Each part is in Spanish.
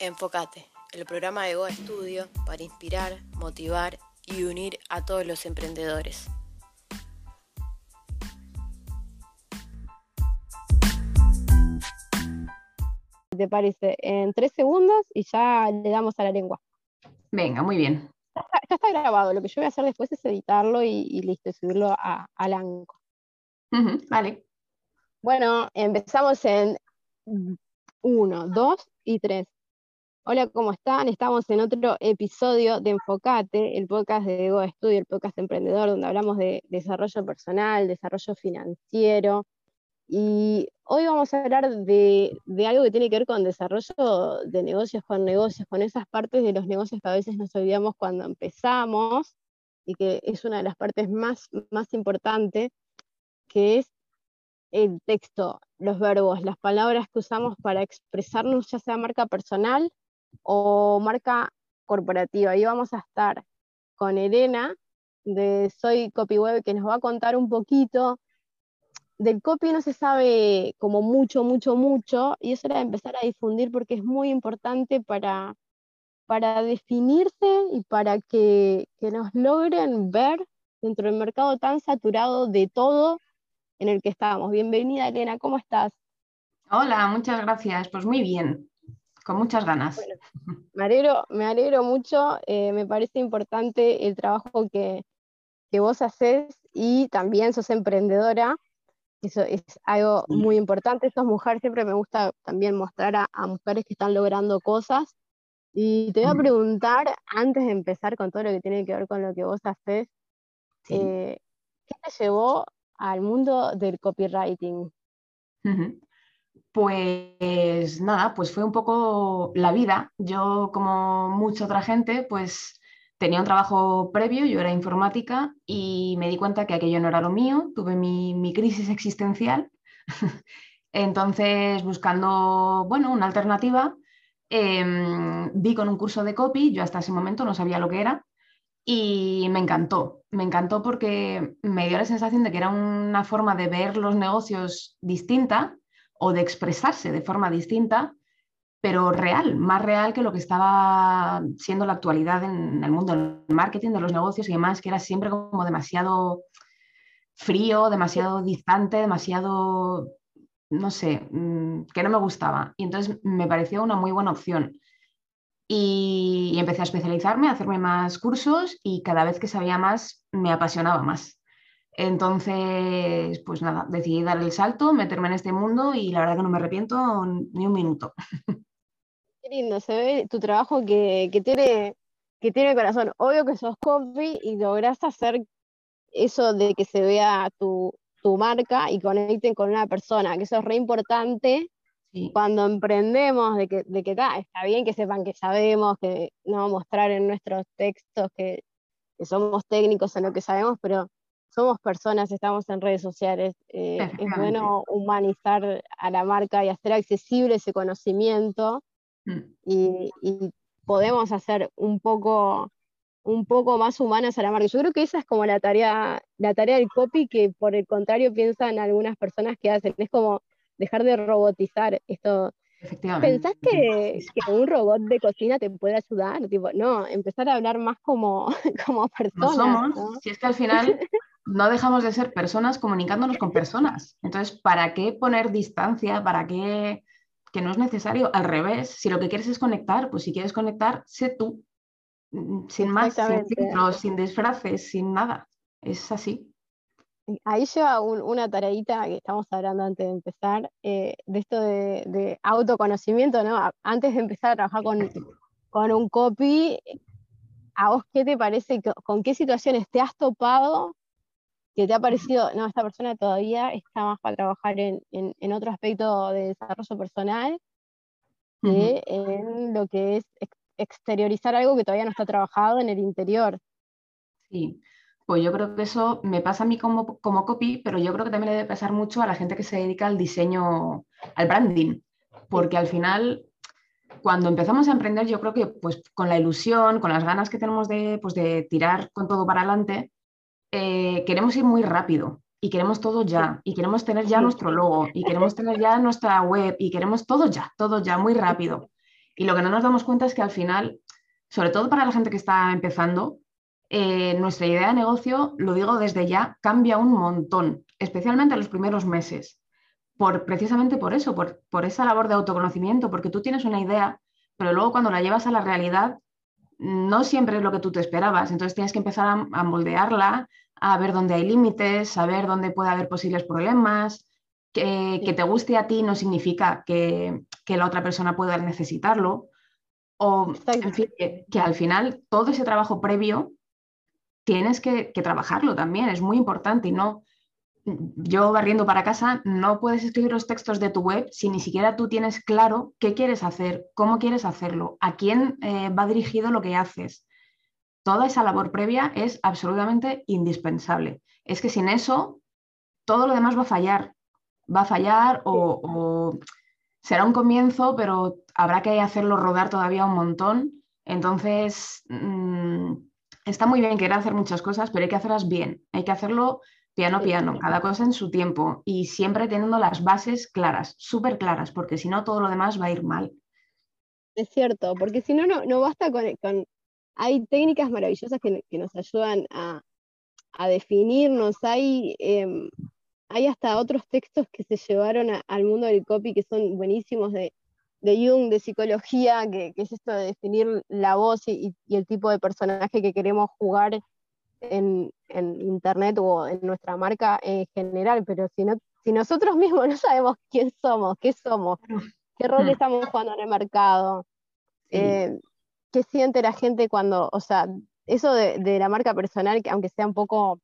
Enfocate, el programa de Go Estudio para inspirar, motivar y unir a todos los emprendedores. ¿Te parece? En tres segundos y ya le damos a la lengua. Venga, muy bien. Ya está, grabado. Lo que yo voy a hacer después es editarlo y, listo, subirlo a, al Anco. vale. Bueno, empezamos en uno, dos y tres. Hola, ¿cómo están? Estamos en otro episodio de Enfocate, el podcast de Ego Estudio, el podcast emprendedor, donde hablamos de desarrollo personal, desarrollo financiero. Y hoy vamos a hablar de, algo que tiene que ver con desarrollo de negocios con negocios, con esas partes de los negocios que a veces nos olvidamos cuando empezamos y que es una de las partes más, más importantes, que es el texto, los verbos, las palabras que usamos para expresarnos, ya sea marca personal o marca corporativa. Y vamos a estar con Elena de Soy CopyWeb que nos va a contar un poquito. Del copy no se sabe como mucho, mucho, mucho, y eso era empezar a difundir porque es muy importante para, para definirse y para que, que nos logren ver dentro del mercado tan saturado de todo en el que estamos. Bienvenida, Elena, ¿cómo estás? Hola, muchas gracias. Pues muy bien con muchas ganas. me, alegro, me alegro mucho, eh, me parece importante el trabajo que, vos haces y también sos emprendedora, eso es algo muy importante, sos mujer, siempre me gusta también mostrar a, mujeres que están logrando cosas. Y te voy a preguntar, antes de empezar con todo lo que tiene que ver con lo que vos haces, eh, ¿qué te llevó al mundo del copywriting? Pues nada, pues fue un poco la vida. Yo, como mucha otra gente, pues tenía un trabajo previo, yo era informática y me di cuenta que aquello no era lo mío, tuve mi, crisis existencial. Entonces, buscando, bueno, una alternativa, em, vi con un curso de copy, yo hasta ese momento no sabía lo que era, y me encantó. Me encantó porque me dio la sensación de que era una forma de ver los negocios distinta o de expresarse de forma distinta, pero real, más real que lo que estaba siendo la actualidad en el mundo del marketing, de los negocios y demás, que era siempre como demasiado frío, demasiado distante, demasiado, no sé, mm, que no me gustaba. Y entonces me pareció una muy buena opción. Y, y empecé a especializarme, a hacerme más cursos y cada vez que sabía más, me apasionaba más. Entonces, pues nada, decidí dar el salto, meterme en este mundo y la verdad que no me arrepiento ni un minuto. Qué lindo, se ve tu trabajo que, tiene, que tiene corazón. Obvio que sos copy y logras hacer eso de que se vea tu, marca y conecten con una persona, que eso es re importante cuando emprendemos, de que, de que está bien que sepan que sabemos, que no mostrar en nuestros textos que, que somos técnicos en lo que sabemos, pero somos personas, estamos en redes sociales, eh, es bueno humanizar a la marca y hacer accesible ese conocimiento mm. y, podemos hacer un poco, un poco más humanas a la marca. Yo creo que esa es como la tarea, la tarea del copy que por el contrario piensan algunas personas que hacen, es como dejar de robotizar esto. ¿Pensás que, que, un robot de cocina te puede ayudar? Tipo, no, empezar a hablar más como, como personas. Si es que al final no dejamos de ser personas comunicándonos con personas. Entonces, ¿para qué poner distancia? ¿Para qué? Que no es necesario. Al revés, si lo que quieres es conectar, pues si quieres conectar, sé tú, mm, sin más, sin filtros, sin disfraces, sin nada. Es así. Ahí lleva una tareita que estamos hablando antes de empezar, eh, de esto de, autoconocimiento, ¿no? Antes de empezar a trabajar con, con un copy, ¿a vos qué te parece? ¿Con qué situaciones te has topado que te ha parecido, no, esta persona todavía está más para trabajar en, otro aspecto de desarrollo personal que en lo que es exteriorizar algo que todavía no está trabajado en el interior. Sí, pues yo creo que eso me pasa a mí como, como copy, pero yo creo que también le debe pasar mucho a la gente que se dedica al diseño, al branding, porque al final cuando empezamos a emprender, yo creo que pues con la ilusión, con las ganas que tenemos de, pues, de tirar con todo para adelante, eh, queremos ir muy rápido y queremos todo ya, y queremos tener ya nuestro logo, y queremos tener ya nuestra web, y queremos todo ya, todo ya, muy rápido. Y lo que no nos damos cuenta es que al final, sobre todo para la gente que está empezando, eh, nuestra idea de negocio, lo digo desde ya, cambia un montón, especialmente en los primeros meses. Por, precisamente por eso, por, por esa labor de autoconocimiento, porque tú tienes una idea, pero luego cuando la llevas a la realidad, no siempre es lo que tú te esperabas. Entonces tienes que empezar a, moldearla, a ver dónde hay límites, a ver dónde puede haber posibles problemas. Que, te guste a ti no significa que, la otra persona pueda necesitarlo. O, en fin, que, al final todo ese trabajo previo tienes que, que, trabajarlo también, es muy importante y no, yo barriendo para casa, no puedes escribir los textos de tu web si ni siquiera tú tienes claro qué quieres hacer, cómo quieres hacerlo, a quién eh, va dirigido lo que haces. Toda esa labor previa es absolutamente indispensable. Es que sin eso, todo lo demás va a fallar. Va a fallar o, será un comienzo, pero habrá que hacerlo rodar todavía un montón. Entonces, mm, está muy bien querer hacer muchas cosas, pero hay que hacerlas bien. Hay que hacerlo piano piano, cada cosa en su tiempo y siempre teniendo las bases claras, súper claras, porque si no todo lo demás va a ir mal. Es cierto, porque si no, no basta con, Hay técnicas maravillosas que, nos ayudan a, definirnos, hay, em, hay hasta otros textos que se llevaron al mundo del copy que son buenísimos de, de Jung, de psicología, que, es esto de definir la voz y, y, el tipo de personaje que queremos jugar en, Internet o en nuestra marca en general, pero si, no, si nosotros mismos no sabemos quién somos, qué somos, qué rol mm. estamos jugando en el mercado, eh, qué siente la gente cuando, o sea, eso de, la marca personal, que aunque sea un poco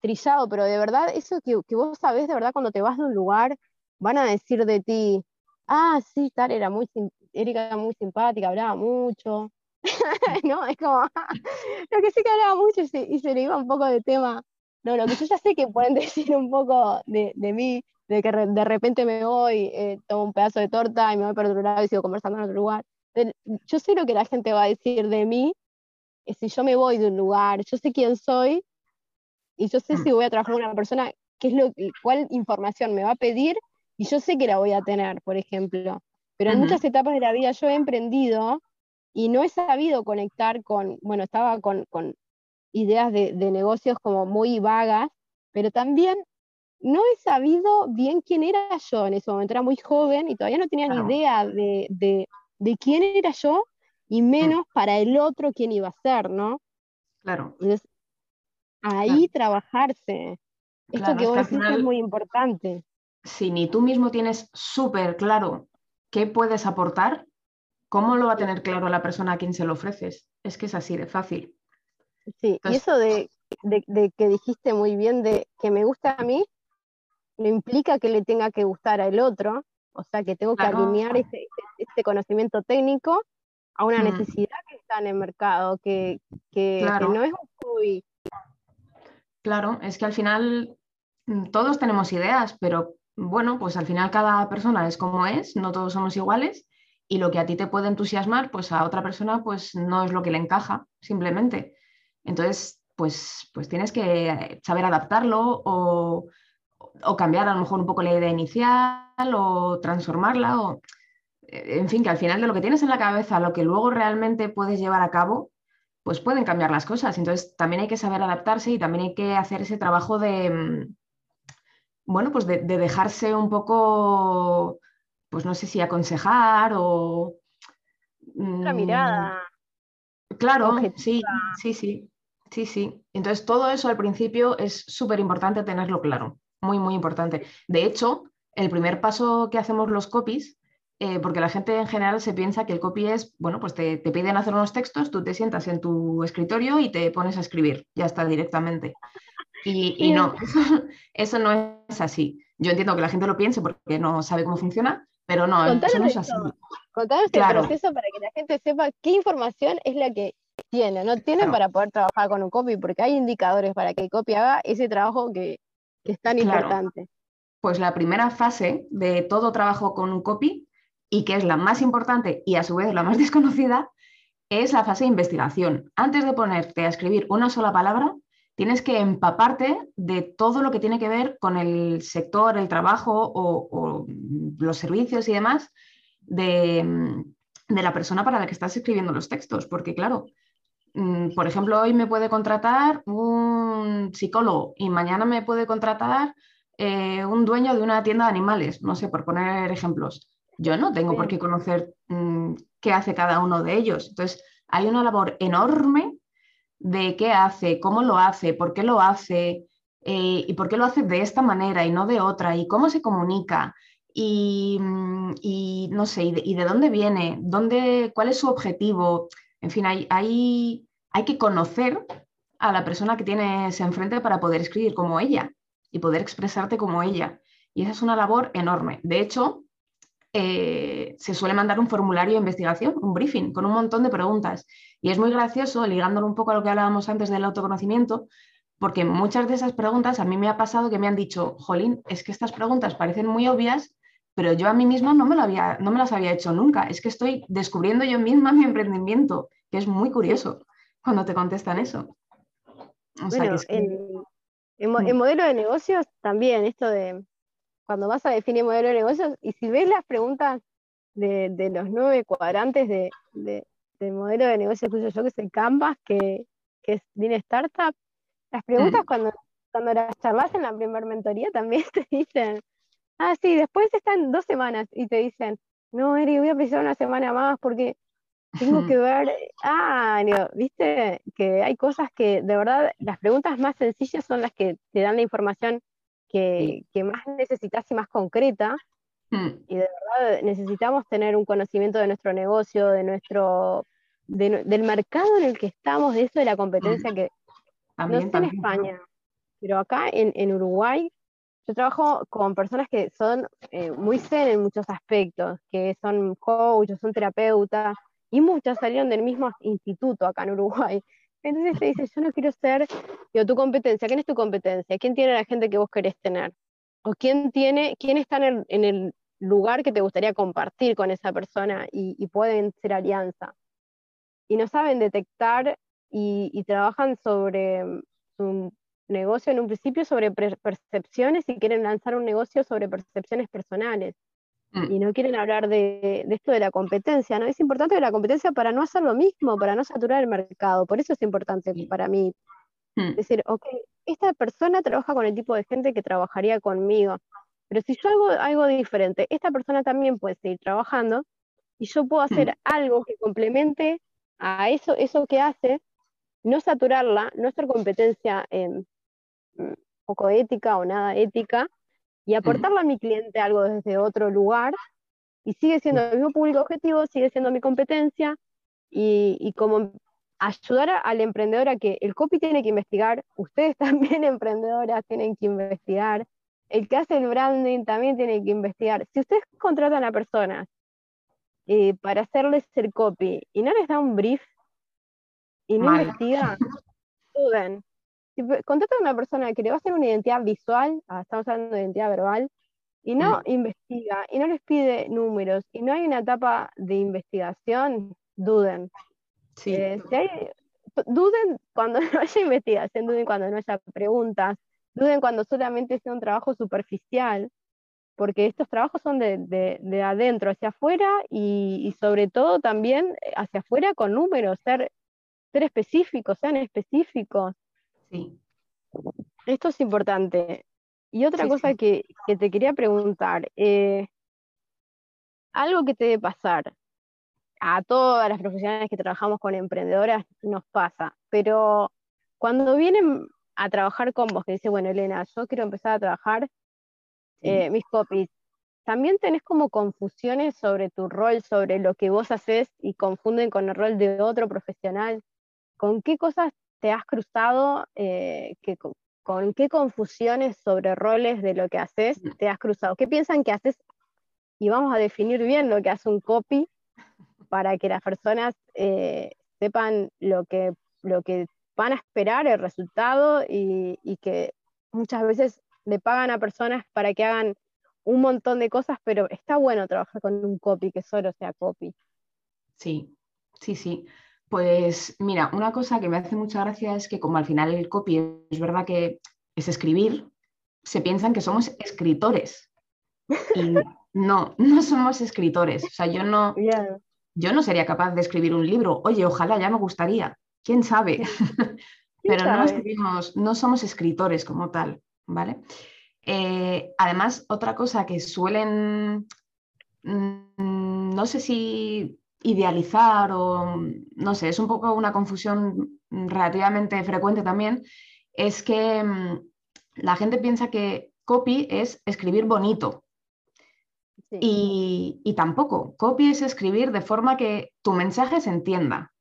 trillado, pero de verdad, eso que, que, vos sabés de verdad cuando te vas de un lugar, van a decir de ti, ah, sí, tal, era muy, Erika muy simpática, hablaba mucho, ¿no? Es como, lo que sí que hablaba mucho y se, le iba un poco de tema. No, lo que yo ya sé que pueden decir un poco de, mí, de que de repente me voy, eh, tomo un pedazo de torta y me voy para otro lado y sigo conversando en otro lugar. Yo sé lo que la gente va a decir de mí, si yo me voy de un lugar, yo sé quién soy y yo sé si voy a trabajar con una persona, qué es lo, cuál información me va a pedir y yo sé que la voy a tener, por ejemplo. Pero en muchas etapas de la vida yo he emprendido y no he sabido conectar con, bueno, estaba con, ideas de, negocios como muy vagas, pero también no he sabido bien quién era yo en ese momento, era muy joven y todavía no tenía ni idea de, quién era yo y mm. menos para el otro quién iba a ser, ¿no? Claro. Entonces, ahí trabajarse. Esto que vos decís es muy importante. Si ni tú mismo tienes súper claro qué puedes aportar, ¿Cómo lo va a tener claro la persona a quien se lo ofreces? Es que es así de fácil. Sí, y eso de, que dijiste muy bien de que me gusta a mí, no implica que le tenga que gustar al otro, o sea que tengo que alinear ese, conocimiento técnico a una mm. necesidad que está en el mercado, que, no es muy... Claro, es que al final mm, todos tenemos ideas, pero bueno, pues al final cada persona es como es, no todos somos iguales y lo que a ti te puede entusiasmar, pues a otra persona pues no es lo que le encaja, simplemente. Entonces, pues, pues tienes que saber adaptarlo o, cambiar a lo mejor un poco la idea inicial o transformarla o, eh, en fin, que al final de lo que tienes en la cabeza, lo que luego realmente puedes llevar a cabo, pues pueden cambiar las cosas. Entonces, también hay que saber adaptarse y también hay que hacer ese trabajo de, mm, bueno, pues de dejarse un poco pues no sé si aconsejar o... Una mm, mirada. Claro, sí, sí, sí, sí, sí. Entonces todo eso al principio es súper importante tenerlo claro, muy, muy importante. De hecho, el primer paso que hacemos los copies, eh, porque la gente en general se piensa que el copy es, bueno, pues te, piden hacer unos textos, tú te sientas en tu escritorio y te pones a escribir, ya está directamente. Y, no, eso no es así. Yo entiendo que la gente lo piense porque no sabe cómo funciona, pero no, eso no es así. Contanos este proceso para que la gente sepa qué información es la que tiene, no tiene para poder trabajar con un copy, porque hay indicadores para que el copy haga ese trabajo que, es tan importante. Pues la primera fase de todo trabajo con un copy, y que es la más importante y a su vez la más desconocida, es la fase de investigación. Antes de ponerte a escribir una sola palabra, tienes que empaparte de todo lo que tiene que ver con el sector, el trabajo o, los servicios y demás de, de la persona para la que estás escribiendo los textos, porque claro, mm, por ejemplo, hoy me puede contratar un psicólogo y mañana me puede contratar eh, un dueño de una tienda de animales, no sé, por poner ejemplos. Yo no tengo por qué conocer mm, qué hace cada uno de ellos. Entonces, hay una labor enorme de qué hace, cómo lo hace, por qué lo hace eh, y por qué lo hace de esta manera y no de otra y cómo se comunica y, mm, no sé, y de, dónde viene, dónde, cuál es su objetivo. En fin, hay, hay, hay que conocer a la persona que tienes enfrente para poder escribir como ella y poder expresarte como ella. Y esa es una labor enorme. De hecho, eh, se suele mandar un formulario de investigación, un briefing, con un montón de preguntas. Y es muy gracioso, ligándolo un poco a lo que hablábamos antes del autoconocimiento, porque muchas de esas preguntas a mí me ha pasado que me han dicho, Jolín, es que estas preguntas parecen muy obvias, pero yo a mí misma no me, lo había, no me las había hecho nunca. Es que estoy descubriendo yo misma mi emprendimiento, que es muy curioso cuando te contestan eso. bueno, en, modelo de negocios también, esto de cuando vas a definir modelo de negocios, y si ves las preguntas de, los nueve cuadrantes de, del modelo de negocio que uso yo, que es el Canvas, que, que es Lean Startup, las preguntas mm. cuando, cuando las charlas en la primera mentoría también te dicen, ah, sí, después están dos semanas y te dicen, no, Eri, voy a precisar una semana más porque tengo que ver, ah, viste que hay cosas que de verdad, las preguntas más sencillas son las que te dan la información que, más necesitas y más concreta. Mm. Y de verdad necesitamos tener un conocimiento de nuestro negocio, de nuestro, del mercado en el que estamos, de eso de la competencia mm. que no sé en España, pero acá en, en Uruguay yo trabajo con personas que son eh, muy zen en muchos aspectos, que son coaches, son terapeutas, y muchas salieron del mismo instituto acá en Uruguay. Entonces te dice, yo no quiero ser, digo, tu competencia, ¿quién es tu competencia? ¿Quién tiene la gente que vos querés tener? ¿O quién, tiene, quién está en el, lugar que te gustaría compartir con esa persona y, pueden ser alianza? Y no saben detectar y, y trabajan sobre su negocio en un principio sobre percepciones y quieren lanzar un negocio sobre percepciones personales. Mm. Y no quieren hablar de, esto de la competencia, ¿no? Es importante la competencia para no hacer lo mismo, para no saturar el mercado. Por eso es importante para mí mm. decir, ok, esta persona trabaja con el tipo de gente que trabajaría conmigo. Pero si yo hago algo diferente, esta persona también puede seguir trabajando y yo puedo hacer mm. algo que complemente a eso, eso que hace, no saturarla, no hacer competencia en poco ética o nada ética, y aportarle a mi cliente algo desde otro lugar, y sigue siendo el mismo público objetivo, sigue siendo mi competencia, y, como ayudar al emprendedor a que el copy tiene que investigar, ustedes también emprendedoras tienen que investigar, el que hace el branding también tiene que investigar. Si ustedes contratan a personas eh, para hacerles el copy y no les da un brief y no investigan, duden, si contrata a una persona que le va a hacer una identidad visual, ah, estamos hablando de identidad verbal, y no investiga, y no les pide números, y no hay una etapa de investigación, duden. Sí. Eh, duden cuando no haya investigación, duden cuando no haya preguntas, duden cuando solamente sea un trabajo superficial, porque estos trabajos son de, adentro hacia afuera y, y, sobre todo también hacia afuera con números, ser, ser específicos, sean específicos. Esto es importante. Y otra cosa Que, te quería preguntar, eh, algo que te debe pasar, a todas las profesionales que trabajamos con emprendedoras nos pasa, pero cuando vienen a trabajar con vos, que dice, bueno, Elena, yo quiero empezar a trabajar eh, mis copies, también tenés como confusiones sobre tu rol, sobre lo que vos haces y confunden con el rol de otro profesional. ¿Con qué cosas te has cruzado, eh, que, con, qué confusiones sobre roles de lo que haces mm. te has cruzado? ¿Qué piensan que haces? Y vamos a definir bien lo que hace un copy para que las personas eh, sepan lo que, lo que van a esperar, el resultado, y, y que muchas veces le pagan a personas para que hagan un montón de cosas, pero está bueno trabajar con un copy que solo sea copy. Sí, sí, sí. Pues mira, una cosa que me hace mucha gracia es que como al final el copy es verdad que es escribir, se piensan que somos escritores. Y no, no somos escritores. O sea, yo no, yo no sería capaz de escribir un libro. Oye, ojalá, ya me gustaría. ¿Quién sabe? Pero no escribimos, no somos escritores como tal, ¿vale? Eh, además, otra cosa que suelen, mm, no sé si idealizar o, no sé, es un poco una confusión relativamente frecuente también, es que mm, la gente piensa que copy es escribir bonito. Y, tampoco, copy es escribir de forma que tu mensaje se entienda,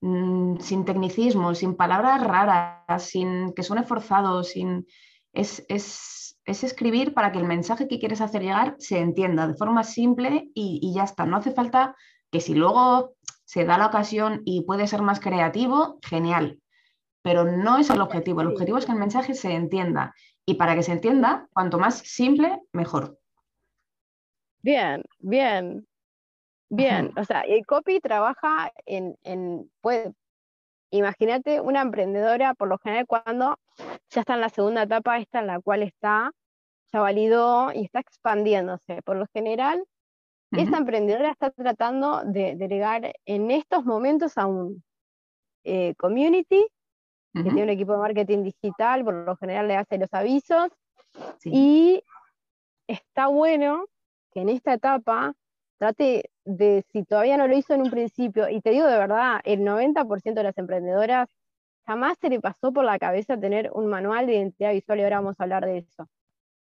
mm, sin tecnicismo, sin palabras raras, sin que suene forzado, sin... Es, es, escribir para que el mensaje que quieres hacer llegar se entienda de forma simple y, y ya está. No hace falta que si luego se da la ocasión y puede ser más creativo, genial. Pero no es el objetivo. El objetivo es que el mensaje se entienda. Y para que se entienda, cuanto más simple, mejor. Bien, bien, bien. O sea, el copy trabaja en, en puede, imagínate una emprendedora, por lo general, cuando ya está en la segunda etapa, esta en la cual está, ya validó y está expandiéndose. Por lo general, esta emprendedora está tratando de delegar en estos momentos a un eh, community que tiene un equipo de marketing digital, por lo general le hace los avisos. Y está bueno que en esta etapa trate de, si todavía no lo hizo en un principio, y te digo de verdad, el 90% de las emprendedoras jamás se le pasó por la cabeza tener un manual de identidad visual y ahora vamos a hablar de eso.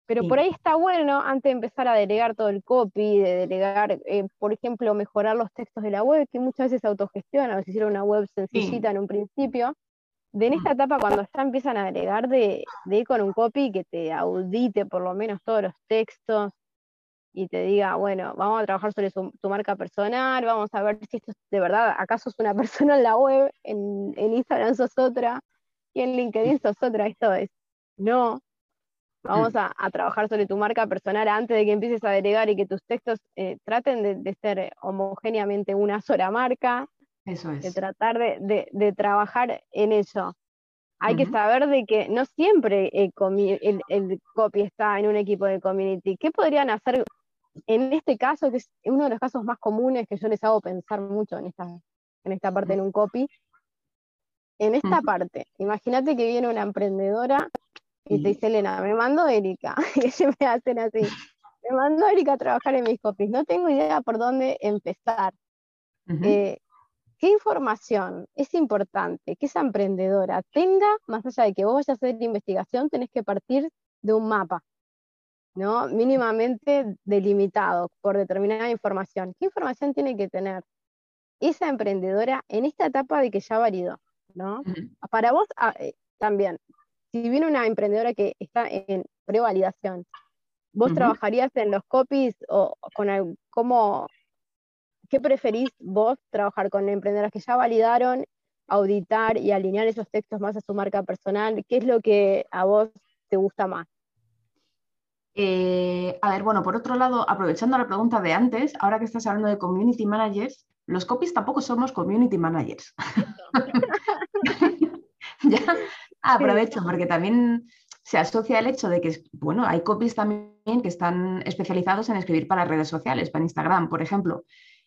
Pero por ahí está bueno, antes de empezar a delegar todo el copy, de delegar, eh, por ejemplo, mejorar los textos de la web, que muchas veces autogestionan, si hicieron una web sencillita en un principio, de en esta etapa cuando ya empiezan a agregar de, de ir con un copy que te audite por lo menos todos los textos, y te diga, bueno, vamos a trabajar sobre tu marca personal, vamos a ver si esto de verdad, acaso es una persona en la web, en, Instagram sos otra, y en LinkedIn sos otra, esto es, no, vamos a, trabajar sobre tu marca personal antes de que empieces a delegar y que tus textos eh, traten de, ser homogéneamente una sola marca, eso es. de tratar de, trabajar en eso. Hay que saber de que no siempre el, el, el, copy está en un equipo de community. ¿Qué podrían hacer en este caso, que es uno de los casos más comunes que yo les hago pensar mucho en esta, en esta parte en un copy, en esta parte, imagínate que viene una emprendedora y te dice, Elena, me mando Erika, y ellos me hacen así, me mando Erika a trabajar en mis copies, no tengo idea por dónde empezar. Eh, ¿Qué información es importante que esa emprendedora tenga, más allá de que vos vayas a hacer investigación, tenés que partir de un mapa? ¿no? mínimamente delimitado por determinada información. ¿Qué información tiene que tener esa emprendedora en esta etapa de que ya validó? ¿no? Para vos ah, eh, también, si viene una emprendedora que está en prevalidación, ¿vos trabajarías en los copies o con cómo, qué preferís vos trabajar con emprendedoras que ya validaron, auditar y alinear esos textos más a su marca personal? ¿Qué es lo que a vos te gusta más? Eh, a ver, bueno, por otro lado, aprovechando la pregunta de antes, ahora que estás hablando de community managers, los copies tampoco somos community managers. ya aprovecho, porque también se asocia el hecho de que, bueno, hay copies también que están especializados en escribir para redes sociales, para Instagram, por ejemplo.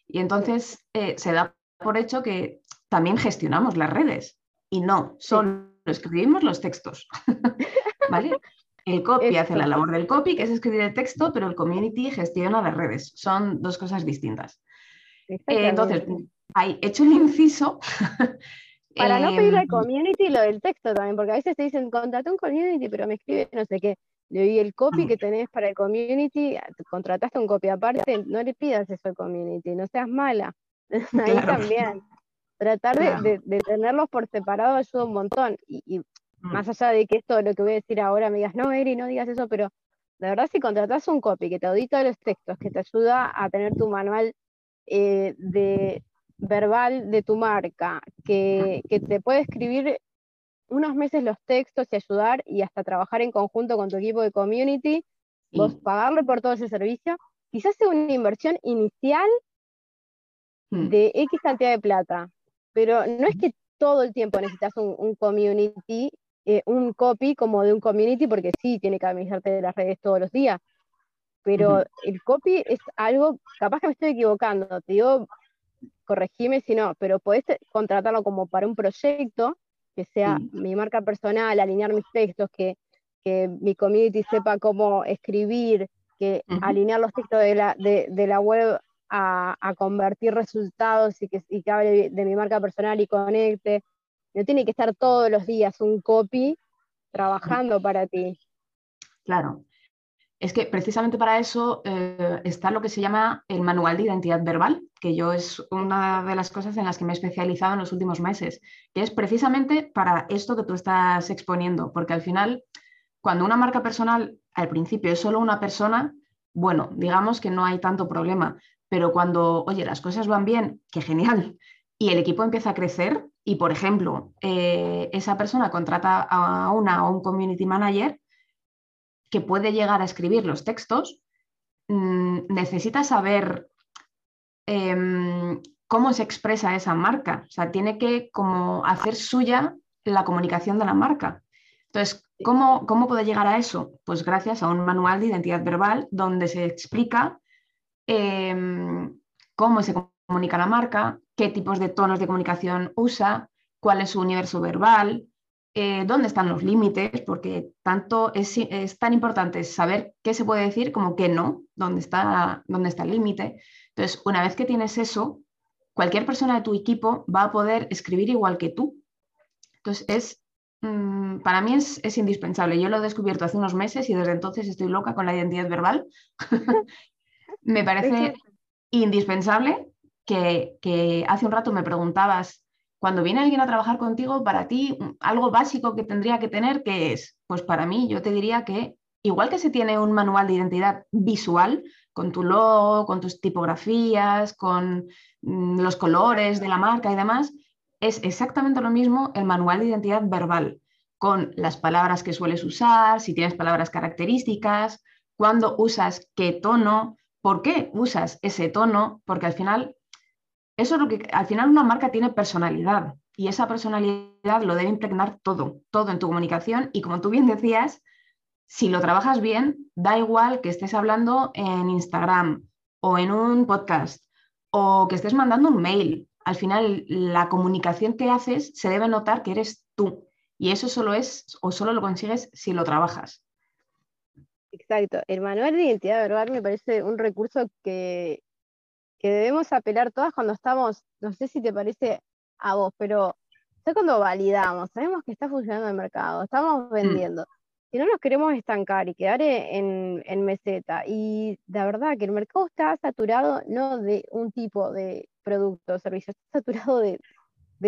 Y entonces eh, se da por hecho que también gestionamos las redes. Y no, solo escribimos los textos. ¿Vale? El copy hace la labor del copy, que es escribir el texto, pero el community gestiona las redes. Son dos cosas distintas. Eh, entonces, hay hecho el inciso. Para no pedirle al em, community lo del texto también, porque a veces te dicen, contrata un community, pero me escribe no sé qué. Y el copy que tenés para el community, contrataste un copy aparte, no le pidas eso al community, no seas mala. Ahí también. Tratar de, tenerlos por separado ayuda un montón. y, Mm. Más allá de que esto, lo que voy a decir ahora, me digas, no, Eri, no digas eso, pero la verdad, si contratas un copy que te audita los textos, que te ayuda a tener tu manual eh, de verbal de tu marca, que, te puede escribir unos meses los textos y ayudar y hasta trabajar en conjunto con tu equipo de community, vos pagarle por todo ese servicio, quizás sea una inversión inicial mm. de X cantidad de plata, pero no es que todo el tiempo necesitas un, un community eh, un copy como de un community, porque sí, tiene que administrarte de las redes todos los días, pero el copy es algo, capaz que me estoy equivocando, te digo corregime si no, pero podés contratarlo como para un proyecto que sea mi marca personal, alinear mis textos, que, mi community sepa cómo escribir, que alinear los textos de la, de, la web a, convertir resultados y que, y que hable de mi marca personal y conecte. No tiene que estar todos los días un copy trabajando para ti. Claro. Es que precisamente para eso eh, está lo que se llama el manual de identidad verbal, que yo es una de las cosas en las que me he especializado en los últimos meses, que es precisamente para esto que tú estás exponiendo, porque al final, cuando una marca personal al principio es solo una persona, bueno, digamos que no hay tanto problema, pero cuando, oye, las cosas van bien, qué genial, y el equipo empieza a crecer y, por ejemplo, eh, esa persona contrata a una o un community manager, que puede llegar a escribir los textos, mm, necesita saber em, cómo se expresa esa marca. O sea, tiene que como hacer suya la comunicación de la marca. Entonces, ¿cómo, ¿cómo puede llegar a eso? Pues gracias a un manual de identidad verbal donde se explica em, cómo se comunica la marca, qué tipos de tonos de comunicación usa, cuál es su universo verbal, eh, dónde están los límites, porque tanto es, tan importante saber qué se puede decir como qué no, dónde está, dónde está el límite. Entonces, una vez que tienes eso, cualquier persona de tu equipo va a poder escribir igual que tú. Entonces, es, mm, para mí es, indispensable. Yo lo he descubierto hace unos meses y desde entonces estoy loca con la identidad verbal. me parece indispensable que, que hace un rato me preguntabas cuando viene alguien a trabajar contigo, para ti, mm, algo básico que tendría que tener, ¿qué es? Pues para mí, yo te diría que igual que se tiene un manual de identidad visual, con tu logo, con tus tipografías, con mm, los colores de la marca y demás, es exactamente lo mismo el manual de identidad verbal, con las palabras que sueles usar, si tienes palabras características, cuándo usas qué tono, por qué usas ese tono, porque al final eso es lo que al final una marca tiene personalidad y esa personalidad lo debe impregnar todo, todo en tu comunicación y como tú bien decías, si lo trabajas bien, da igual que estés hablando en Instagram o en un podcast o que estés mandando un mail. Al final la comunicación que haces se debe notar que eres tú y eso solo es o solo lo consigues si lo trabajas. Exacto. El manual de identidad verbal me parece un recurso que que debemos apelar todas cuando estamos, no sé si te parece a vos, pero ya cuando validamos, sabemos que está funcionando el mercado, estamos mm. vendiendo. Si no nos queremos estancar y quedar en, meseta, y la verdad que el mercado está saturado no de un tipo de producto o servicio, está saturado de,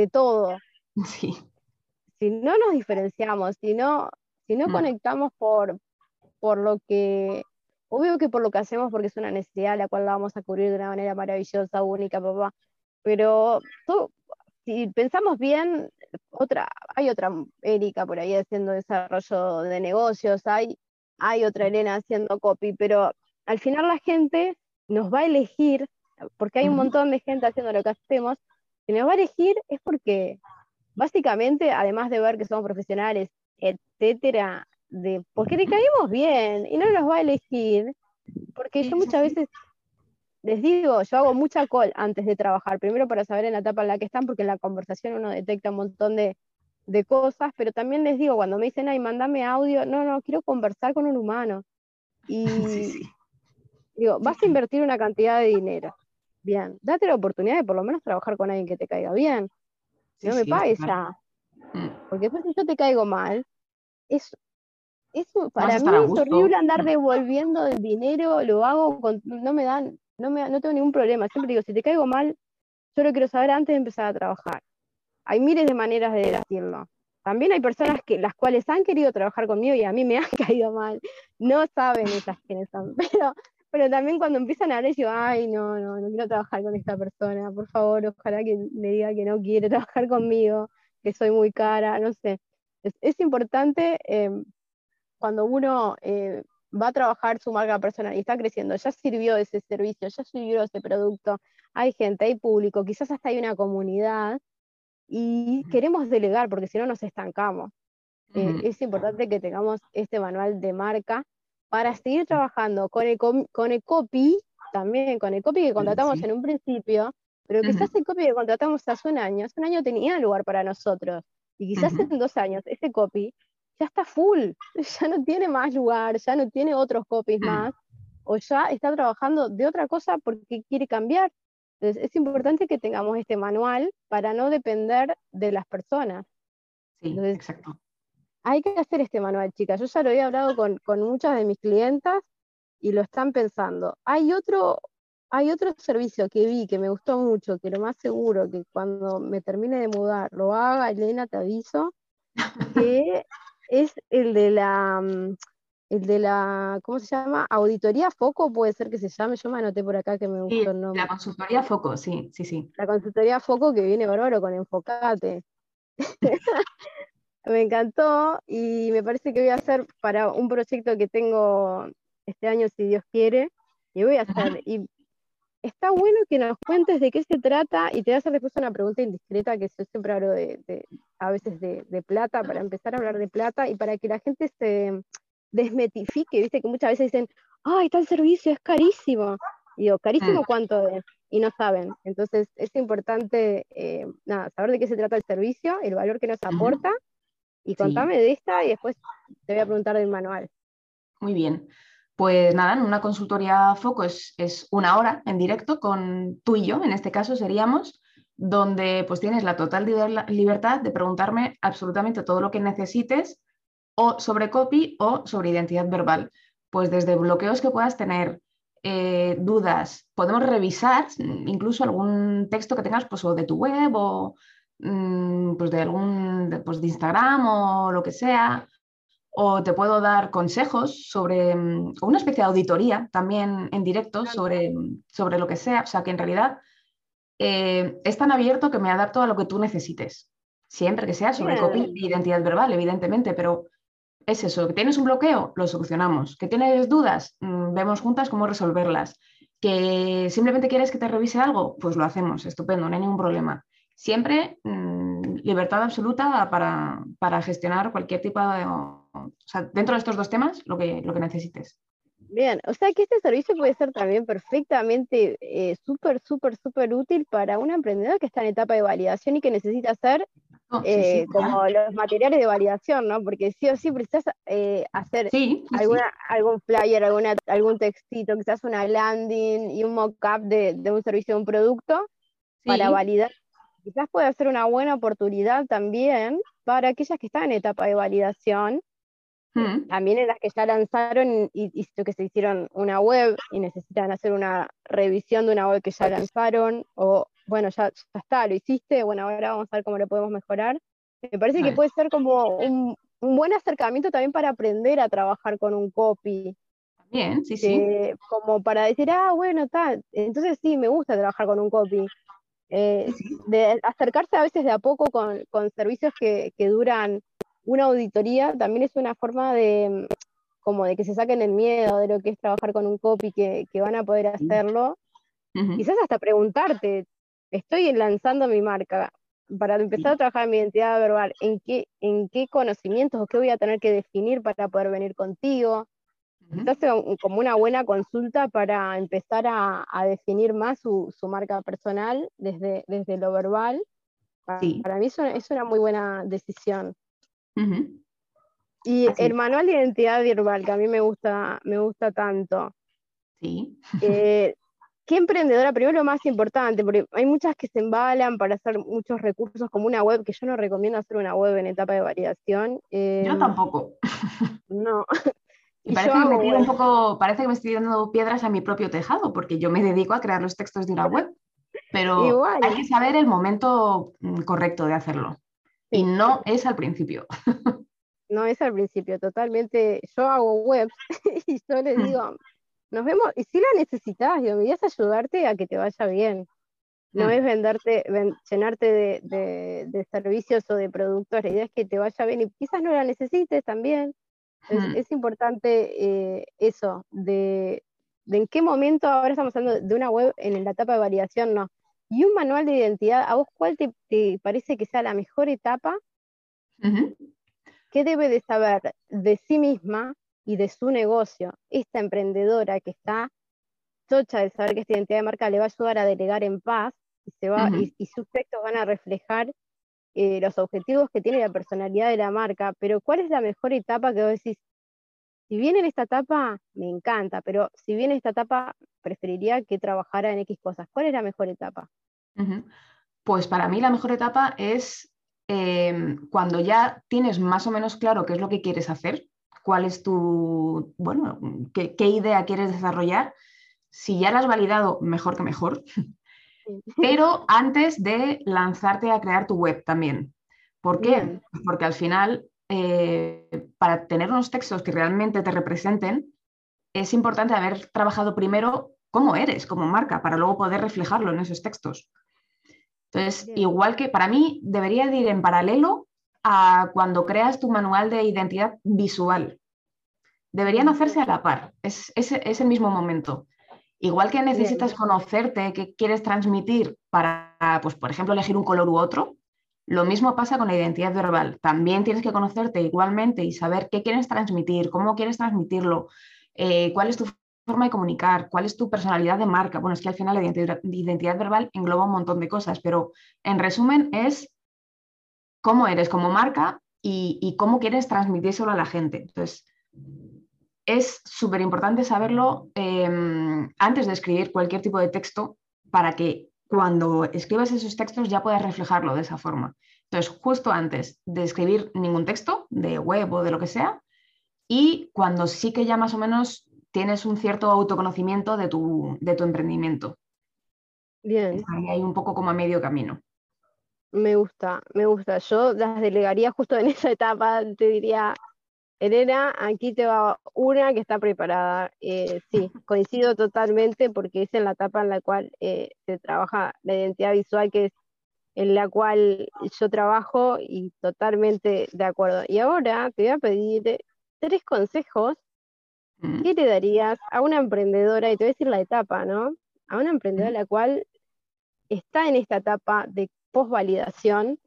todo. Sí. Si no nos diferenciamos, si no, si no mm. conectamos por, por lo que Obvio que por lo que hacemos, porque es una necesidad la cual la vamos a cubrir de una manera maravillosa, única, papá. Pero si pensamos bien, otra, hay otra Erika por ahí haciendo desarrollo de negocios, hay, hay otra Elena haciendo copy, pero al final la gente nos va a elegir, porque hay un montón de gente haciendo lo que hacemos, que nos va a elegir es porque básicamente, además de ver que somos profesionales, etcétera, de porque le caímos bien y no nos va a elegir, porque yo muchas veces les digo, yo hago mucha call antes de trabajar, primero para saber en la etapa en la que están, porque en la conversación uno detecta un montón de, cosas, pero también les digo, cuando me dicen, ay, mándame audio, no, no, quiero conversar con un humano. Y digo, vas a invertir una cantidad de dinero. Bien, date la oportunidad de por lo menos trabajar con alguien que te caiga bien. no me pagues ya. Mm. Porque después si yo te caigo mal, es eso para mí es horrible andar devolviendo el dinero, lo hago, con, no me dan, no, me, no tengo ningún problema. Siempre digo, si te caigo mal, yo lo quiero saber antes de empezar a trabajar. Hay miles de maneras de decirlo. También hay personas que las cuales han querido trabajar conmigo y a mí me han caído mal. No saben esas quiénes son, pero, pero también cuando empiezan a hablar, yo, ay, no, no, no quiero trabajar con esta persona, por favor, ojalá que me diga que no quiere trabajar conmigo, que soy muy cara, no sé. Es, importante em, cuando uno eh, va a trabajar su marca personal y está creciendo, ya sirvió ese servicio, ya sirvió ese producto, hay gente, hay público, quizás hasta hay una comunidad y queremos delegar porque si no nos estancamos. Eh, es importante que tengamos este manual de marca para seguir trabajando con el, con el copy, también con el copy que contratamos en un principio, pero quizás el copy que contratamos hace un año, hace un año tenía lugar para nosotros, y quizás en dos años ese copy ya está full, ya no tiene más lugar, ya no tiene otros copies mm. más, o ya está trabajando de otra cosa porque quiere cambiar. Entonces es importante que tengamos este manual para no depender de las personas. Sí, exacto. Hay que hacer este manual, chicas. Yo ya lo he hablado con, con muchas de mis clientas y lo están pensando. Hay otro, hay otro servicio que vi que me gustó mucho, que lo más seguro que cuando me termine de mudar lo haga, Elena, te aviso, que es el de la, mm, el de la, ¿cómo se llama? Auditoría Foco, puede ser que se llame, yo me anoté por acá que me gustó el nombre. La consultoría Foco, sí, sí, sí. La consultoría Foco que viene bárbaro con Enfocate. me encantó y me parece que voy a hacer para un proyecto que tengo este año, si Dios quiere, y voy a hacer, y está bueno que nos cuentes de qué se trata y te voy a hacer después una pregunta indiscreta que yo siempre hablo de, a veces de, plata, para empezar a hablar de plata y para que la gente se desmetifique, viste que muchas veces dicen, ay, tal servicio es carísimo. Y digo, ¿carísimo mm. cuánto es? Y no saben. Entonces es importante eh, nada, saber de qué se trata el servicio, el valor que nos aporta, y contame de esta y después te voy a preguntar del manual. Muy bien. Pues nada, en una consultoría foco es, una hora en directo con tú y yo, en este caso seríamos, donde pues tienes la total libertad de preguntarme absolutamente todo lo que necesites o sobre copy o sobre identidad verbal. Pues desde bloqueos que puedas tener, eh, dudas, podemos revisar incluso algún texto que tengas pues, de tu web o mm, pues de algún pues, de Instagram o lo que sea, o te puedo dar consejos sobre mm, una especie de auditoría también en directo sobre, sobre lo que sea. O sea que en realidad eh, es tan abierto que me adapto a lo que tú necesites. Siempre que sea sobre copy e identidad verbal, evidentemente, pero es eso, que tienes un bloqueo, lo solucionamos. Que tienes dudas, mm, vemos juntas cómo resolverlas. Que simplemente quieres que te revise algo, pues lo hacemos, estupendo, no hay ningún problema. Siempre mm, libertad absoluta para, para gestionar cualquier tipo de o sea, dentro de estos dos temas, lo que, lo que necesites. Bien, o sea que este servicio puede ser también perfectamente eh, súper, súper, súper útil para un emprendedor que está en etapa de validación y que necesita hacer oh, eh, como los materiales de validación, ¿no? Porque sí o sí precisas eh, hacer alguna, algún flyer, alguna, algún textito, quizás una landing y un mock-up de, de, un servicio o un producto para validar. Quizás puede ser una buena oportunidad también para aquellas que están en etapa de validación Mm. También en las que ya lanzaron y, que se hicieron una web y necesitan hacer una revisión de una web que ya lanzaron, o bueno, ya, está, lo hiciste, bueno, ahora vamos a ver cómo lo podemos mejorar. Me parece que puede ser como un, buen acercamiento también para aprender a trabajar con un copy. Bien, sí, sí. Como para decir, ah, bueno, tal, entonces sí, me gusta trabajar con un copy. Eh, de acercarse a veces de a poco con, con servicios que, que duran una auditoría también es una forma de como de que se saquen el miedo de lo que es trabajar con un copy, que, van a poder hacerlo. Quizás hasta preguntarte, estoy lanzando mi marca, para empezar a trabajar en mi identidad verbal, ¿en qué, en qué conocimientos o qué voy a tener que definir para poder venir contigo? Quizás sea como una buena consulta para empezar a, definir más su, marca personal desde, desde lo verbal. Para, para mí es una muy buena decisión. Y el manual de identidad verbal, que a mí me gusta, me gusta tanto. Sí. Eh, ¿Qué emprendedora? Primero lo más importante, porque hay muchas que se embalan para hacer muchos recursos, como una web, que yo no recomiendo hacer una web en etapa de validación. yo em, tampoco. No. parece, que me un poco, parece que me estoy dando piedras a mi propio tejado, porque yo me dedico a crear los textos de una web, pero hay que saber el momento mm, correcto de hacerlo. Y no es al principio. No es al principio, totalmente. Yo hago webs y yo les mm. digo, nos vemos, y si la necesitas, digo, me a ayudarte a que te vaya bien. No mm. es venderte, llenarte de, servicios o de productos, la idea es que te vaya bien y quizás no la necesites también. Es, mm. importante eh, eso, de, en qué momento ahora estamos hablando de una web en la etapa de validación, no. Y un manual de identidad, ¿a vos cuál te, parece que sea la mejor etapa? ¿Qué debe de saber de sí misma y de su negocio esta emprendedora que está chocha de saber que esta identidad de marca le va a ayudar a delegar en paz y, se va, y, sus textos van a reflejar eh, los objetivos que tiene la personalidad de la marca, pero ¿cuál es la mejor etapa que vos decís? Si viene en esta etapa, me encanta, pero si viene esta etapa, preferiría que trabajara en X cosas. ¿Cuál es la mejor etapa? Pues para mí la mejor etapa es em, cuando ya tienes más o menos claro qué es lo que quieres hacer, cuál es tu, bueno, qué, idea quieres desarrollar. Si ya la has validado, mejor que mejor. Pero antes de lanzarte a crear tu web también. ¿Por qué? Porque al final, eh, para tener unos textos que realmente te representen, es importante haber trabajado primero cómo eres como marca para luego poder reflejarlo en esos textos. Entonces, igual que para mí debería ir en paralelo a cuando creas tu manual de identidad visual. Deberían hacerse a la par, es, el mismo momento. Igual que necesitas conocerte, qué quieres transmitir para, pues, por ejemplo, elegir un color u otro, lo mismo pasa con la identidad verbal. También tienes que conocerte igualmente y saber qué quieres transmitir, cómo quieres transmitirlo, eh, cuál es tu forma de comunicar, cuál es tu personalidad de marca. Bueno, es que al final la identidad, verbal engloba un montón de cosas, pero en resumen es cómo eres como marca y, cómo quieres transmitírselo a la gente. Entonces, es súper importante saberlo em, antes de escribir cualquier tipo de texto para que cuando escribas esos textos ya puedas reflejarlo de esa forma. Entonces, justo antes de escribir ningún texto, de web o de lo que sea, y cuando sí que ya más o menos tienes un cierto autoconocimiento de tu, de tu emprendimiento. Bien. Ahí hay un poco como a medio camino. Me gusta, me gusta. Yo las delegaría justo en esa etapa, te diría, Elena, aquí te va una que está preparada. Eh, sí, coincido totalmente porque es en la etapa en la cual eh, se trabaja la identidad visual, que es en la cual yo trabajo y totalmente de acuerdo. Y ahora te voy a pedir tres consejos, mm. ¿qué le darías a una emprendedora? Y te voy a decir la etapa, ¿no? A una emprendedora la cual está en esta etapa de postvalidación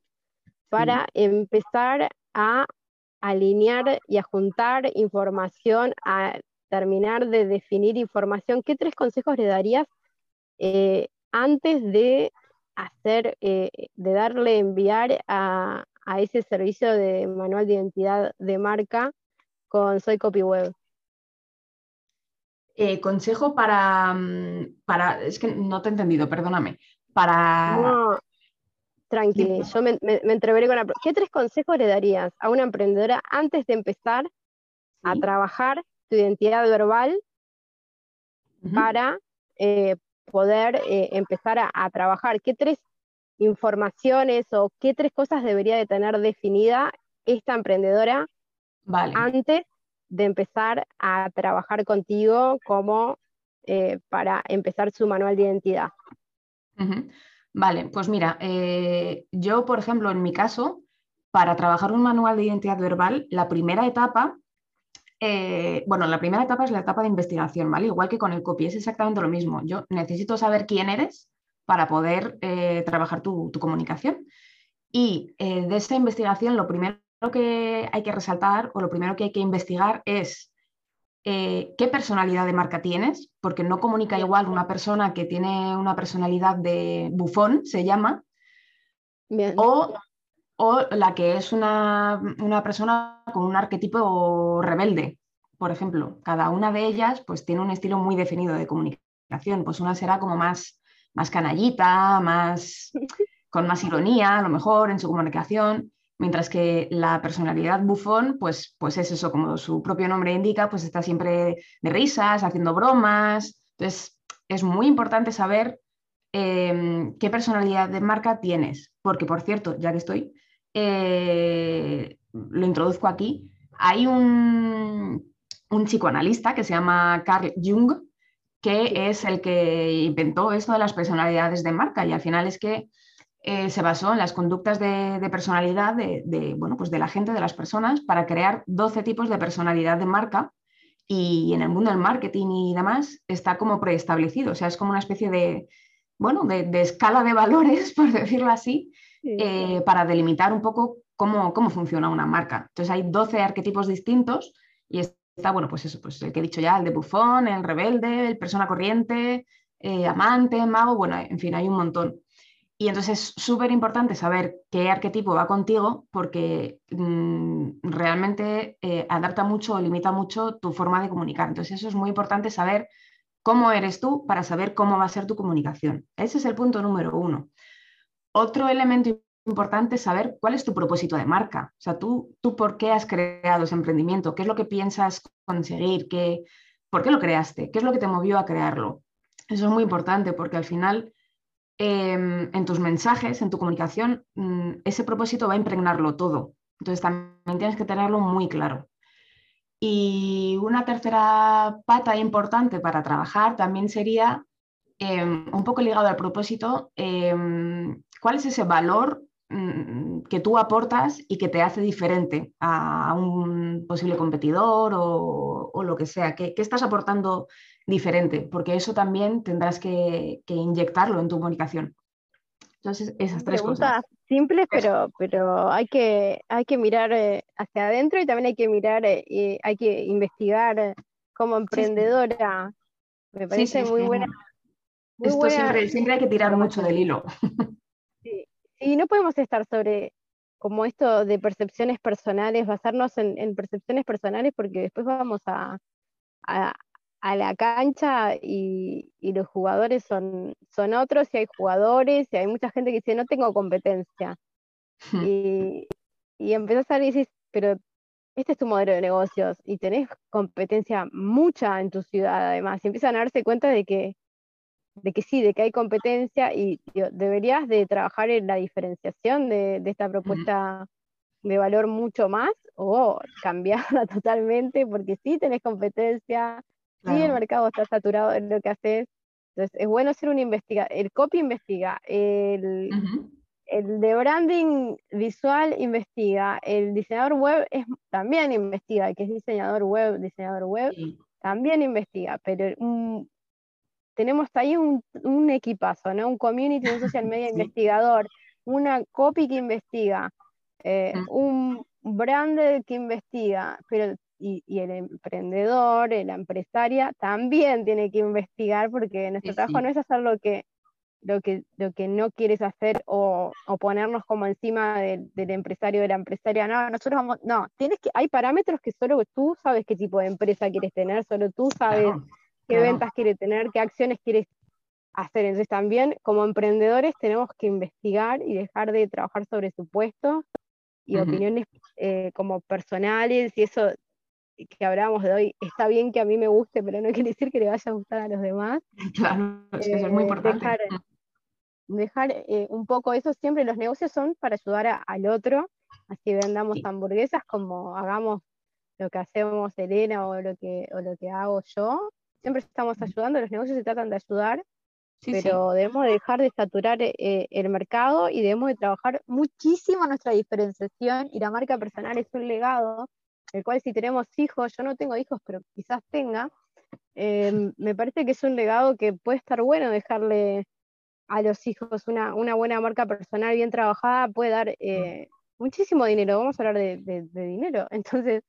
para empezar a alinear y a juntar información, a terminar de definir información. ¿Qué tres consejos le darías eh, antes de hacer, eh, de darle enviar a, a ese servicio de manual de identidad de marca con Soy Copy Web? Eh, consejo para, mm, para, es que no te he entendido, perdóname. Para. No, tranqui, yo me, me, entreveré con la. ¿Qué tres consejos le darías a una emprendedora antes de empezar a trabajar tu identidad verbal para eh, poder eh, empezar a, trabajar? ¿Qué tres informaciones o qué tres cosas debería de tener definida esta emprendedora antes de empezar a trabajar contigo como eh, para empezar su manual de identidad. Vale, pues mira, eh, yo, por ejemplo, en mi caso, para trabajar un manual de identidad verbal, la primera etapa, eh, bueno, la primera etapa es la etapa de investigación, ¿vale? Igual que con el copy, es exactamente lo mismo. Yo necesito saber quién eres para poder trabajar tu, tu, comunicación. Y de esa investigación, lo primero que hay que resaltar o lo primero que hay que investigar es eh, qué personalidad de marca tienes, porque no comunica igual una persona que tiene una personalidad de bufón, se llama, O, la que es una, persona con un arquetipo rebelde, por ejemplo. Cada una de ellas pues, tiene un estilo muy definido de comunicación. Pues una será como más, más canallita, más, con más ironía, a lo mejor, en su comunicación. Mientras que la personalidad bufón, pues, pues es eso, como su propio nombre indica, pues está siempre de risas, haciendo bromas. Entonces, es muy importante saber em, qué personalidad de marca tienes. Porque, por cierto, ya que estoy, eh, lo introduzco aquí, hay un, un psicoanalista que se llama Carl Jung, que es el que inventó esto de las personalidades de marca y al final es que eh, se basó en las conductas de, personalidad de, bueno, pues de la gente, de las personas, para crear 12 tipos de personalidad de marca. Y en el mundo del marketing y demás está como preestablecido, o sea, es como una especie de, bueno, de, escala de valores, por decirlo así, eh, para delimitar un poco cómo, cómo funciona una marca. Entonces hay 12 arquetipos distintos y está, bueno, pues eso, pues el que he dicho ya, el de bufón, el rebelde, el persona corriente, eh, amante, mago, bueno, en fin, hay un montón. Y entonces es súper importante saber qué arquetipo va contigo porque mm, realmente eh, adapta mucho o limita mucho tu forma de comunicar. Entonces eso es muy importante saber cómo eres tú para saber cómo va a ser tu comunicación. Ese es el punto número uno. Otro elemento importante es saber cuál es tu propósito de marca. O sea, tú, tú por qué has creado ese emprendimiento, qué es lo que piensas conseguir, ¿Qué, por qué lo creaste, qué es lo que te movió a crearlo. Eso es muy importante porque al final Em, en tus mensajes, en tu comunicación, mm, ese propósito va a impregnarlo todo. Entonces también tienes que tenerlo muy claro. Y una tercera pata importante para trabajar también sería, em, un poco ligado al propósito, em, cuál es ese valor mm, que tú aportas y que te hace diferente a un posible competidor o, lo que sea. ¿Qué, ¿Qué, estás aportando diferente, porque eso también tendrás que, inyectarlo en tu comunicación. Entonces, esas tres cosas. simples, pero, pero hay, que, hay que mirar eh, hacia adentro y también hay que mirar eh, y hay que investigar eh, como emprendedora. Me parece muy buena. Esto Siempre, siempre hay que tirar mucho del hilo. Y no podemos estar sobre como esto de percepciones personales, basarnos en, percepciones personales porque después vamos a, a la cancha y, los jugadores son, son otros y hay jugadores y hay mucha gente que dice no tengo competencia. y, y empezás a decir, pero este es tu modelo de negocios y tenés competencia mucha en tu ciudad además y empiezan a darse cuenta de que, de que sí, de que hay competencia y deberías de trabajar en la diferenciación de, de esta propuesta de valor mucho más o cambiarla totalmente porque sí tenés competencia, Sí, el mercado está saturado en lo que haces. Entonces, es bueno hacer una investigación. El copy investiga, el, de branding visual investiga, el diseñador web es, también investiga, que es diseñador web, diseñador web, también investiga, pero tenemos ahí un, equipazo, ¿no? Un community, un social media investigador, una copy que investiga, eh, un brand que investiga, pero y, el emprendedor, la empresaria, también tiene que investigar porque nuestro trabajo no es hacer lo que, lo que, lo que no quieres hacer o, ponernos como encima del, empresario de la empresaria. No, nosotros vamos, no, tienes que, hay parámetros que solo tú sabes qué tipo de empresa quieres tener, solo tú sabes qué ventas quieres tener, qué acciones quieres hacer. Entonces también como emprendedores tenemos que investigar y dejar de trabajar sobre supuestos y opiniones eh, como personales y eso que hablábamos de hoy, está bien que a mí me guste, pero no quiere decir que le vaya a gustar a los demás. Claro, es, es muy eh, importante. Dejar, eh, un poco eso, siempre los negocios son para ayudar al otro, así vendamos hamburguesas como hagamos lo que hacemos Elena o lo que, o lo que hago yo, siempre estamos ayudando, los negocios se tratan de ayudar, pero debemos dejar de saturar eh, el mercado y debemos de trabajar muchísimo nuestra diferenciación y la marca personal es un legado el cual si tenemos hijos, yo no tengo hijos, pero quizás tenga, eh, me parece que es un legado que puede estar bueno dejarle a los hijos una, buena marca personal bien trabajada, puede dar eh, muchísimo dinero, vamos a hablar de, dinero, entonces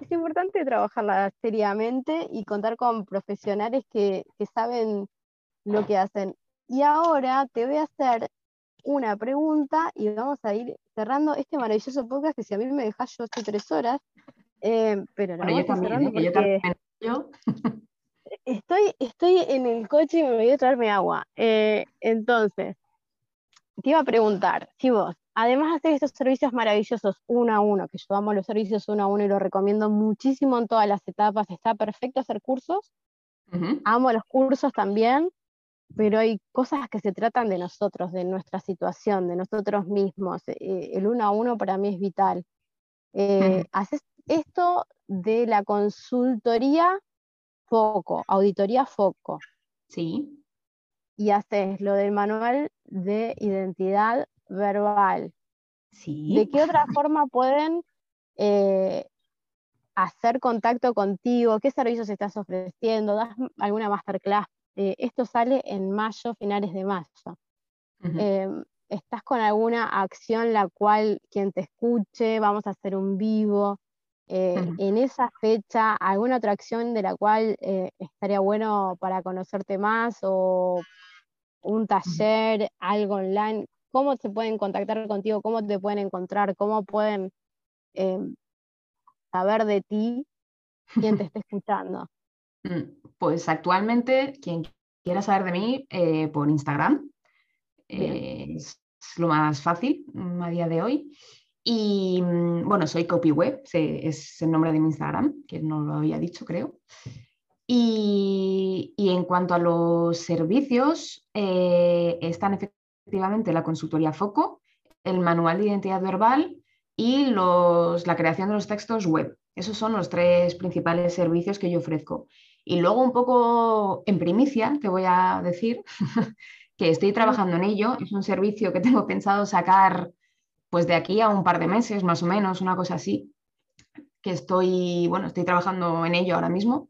es importante trabajarla seriamente y contar con profesionales que, que saben lo que hacen. Y ahora te voy a hacer una pregunta y vamos a ir cerrando este maravilloso podcast que si a mí me dejas yo estoy tres horas, eh, pero no, yo también, ¿eh? yo también. Estoy, estoy en el coche y me voy a traerme agua. Eh, entonces, te iba a preguntar, si vos, además de hacer estos servicios maravillosos uno a uno, que yo amo los servicios uno a uno y lo recomiendo muchísimo en todas las etapas, está perfecto hacer cursos, amo los cursos también, pero hay cosas que se tratan de nosotros, de nuestra situación, de nosotros mismos. el uno a uno para mí es vital. ¿Haces esto de la consultoría foco, auditoría foco. Sí. Y haces lo del manual de identidad verbal. Sí. ¿De qué otra forma pueden eh, hacer contacto contigo? ¿Qué servicios estás ofreciendo? ¿Das alguna masterclass? Eh, esto sale en mayo, finales de mayo estás con alguna acción la cual quien te escuche, vamos a hacer un vivo, eh, en esa fecha, alguna otra acción de la cual eh, estaría bueno para conocerte más o un taller, algo online, ¿cómo se pueden contactar contigo? ¿Cómo te pueden encontrar? ¿Cómo pueden em, saber de ti quien te esté escuchando? Mm, pues actualmente, quien quiera saber de mí, eh, por Instagram. Eh, es, lo más fácil mm, a día de hoy. Y mm, bueno, soy CopyWeb, es el nombre de mi Instagram, que no lo había dicho, creo. Y, en cuanto a los servicios, eh, están efectivamente la consultoría Foco, el manual de identidad verbal y los, la creación de los textos web. Esos son los tres principales servicios que yo ofrezco. Y luego un poco en primicia te voy a decir que estoy trabajando en ello. Es un servicio que tengo pensado sacar pues de aquí a un par de meses, más o menos, una cosa así, que estoy, bueno, estoy trabajando en ello ahora mismo.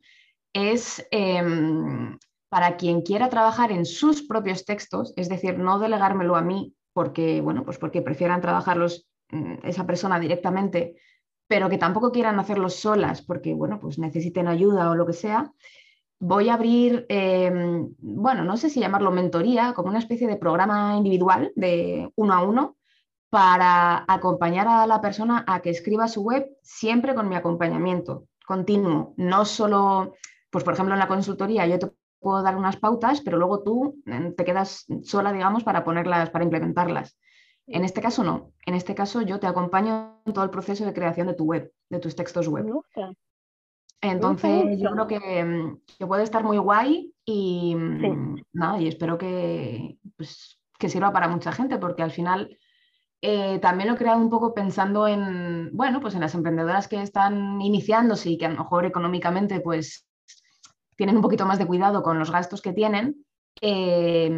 Es em, para quien quiera trabajar en sus propios textos, es decir, no delegármelo a mí porque, bueno, pues porque prefieran trabajarlos mm, esa persona directamente pero que tampoco quieran hacerlo solas porque, bueno, pues necesiten ayuda o lo que sea, voy a abrir, em, bueno, no sé si llamarlo mentoría, como una especie de programa individual de uno a uno para acompañar a la persona a que escriba su web siempre con mi acompañamiento continuo, no solo, pues por ejemplo en la consultoría yo te puedo dar unas pautas, pero luego tú mm, te quedas sola, digamos, para ponerlas, para implementarlas. En este caso no. En este caso yo te acompaño en todo el proceso de creación de tu web, de tus textos web. Entonces yo creo mm, que, puede estar muy guay y, mm, nada, y espero que, pues, que sirva para mucha gente porque al final eh, también lo he creado un poco pensando en, bueno, pues en las emprendedoras que están iniciándose y que a lo mejor económicamente pues tienen un poquito más de cuidado con los gastos que tienen, eh,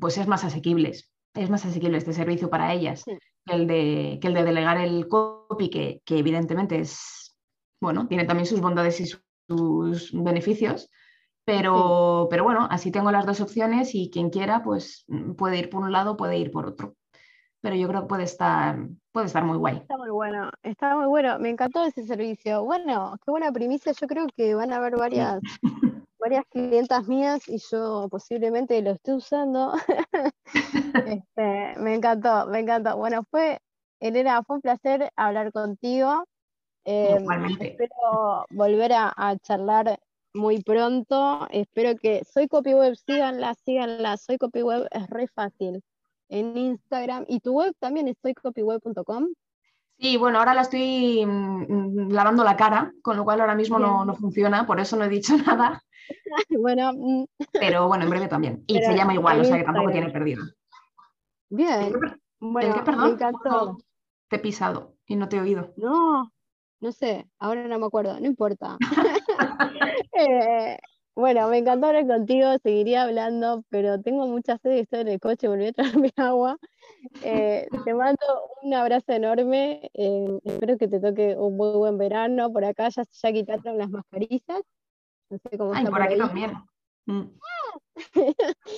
pues es más asequibles es más asequible este servicio para ellas que, el de, el de delegar el copy, que, evidentemente es, bueno, tiene también sus bondades y sus beneficios, pero, pero bueno, así tengo las dos opciones y quien quiera, pues puede ir por un lado, puede ir por otro. Pero yo creo que puede estar, puede estar muy guay. Está muy bueno, está muy bueno. Me encantó ese servicio. Bueno, qué buena primicia. Yo creo que van a haber varias varias clientas mías y yo posiblemente lo estoy usando. Este, me encantó, me encantó. Bueno, fue, Elena, fue un placer hablar contigo. Em, espero volver a, charlar muy pronto. Espero que soy CopyWeb, síganla, síganla. Soy CopyWeb, es re fácil. En Instagram y tu web también es soycopyweb.com. Sí, bueno, ahora la estoy mm, lavando la cara, con lo cual ahora mismo no, no, funciona, por eso no he dicho nada. bueno, mm. pero bueno, en breve también. Y se llama igual, o sea que tampoco tiene pérdida. Bien. Bueno, qué, perdón? Te he pisado y no te he oído. No, no sé, ahora no me acuerdo, no importa. Eh, bueno, me encantó hablar contigo, seguiría hablando, pero tengo mucha sed y estoy en el coche, volví a traerme agua. Eh, te mando un abrazo enorme, eh, espero que te toque un muy buen verano. Por acá ya, ya quitaron las mascarillas Ay, por, aquí también. Mm.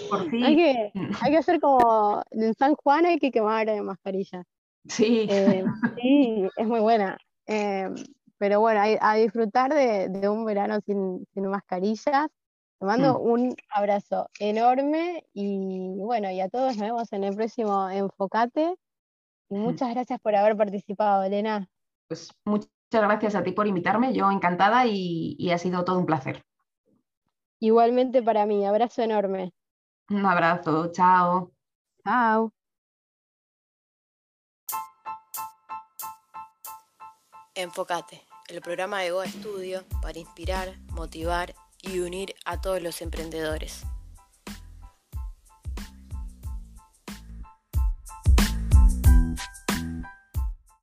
por fin. Hay que, hay que hacer como en San Juan hay que quemar eh, mascarillas. Sí. Eh, sí, es muy buena. Pero bueno, a, disfrutar de, un verano sin, mascarillas. Te mando mm. un abrazo enorme y bueno, y a todos nos vemos en el próximo Enfocate. Y muchas gracias por haber participado, Elena. Pues muchas Muchas gracias a ti por invitarme, yo encantada y, ha sido todo un placer. Igualmente para mí, abrazo enorme. Un abrazo, chao. Chao. Enfocate, el programa de Go Estudio para inspirar, motivar y unir a todos los emprendedores.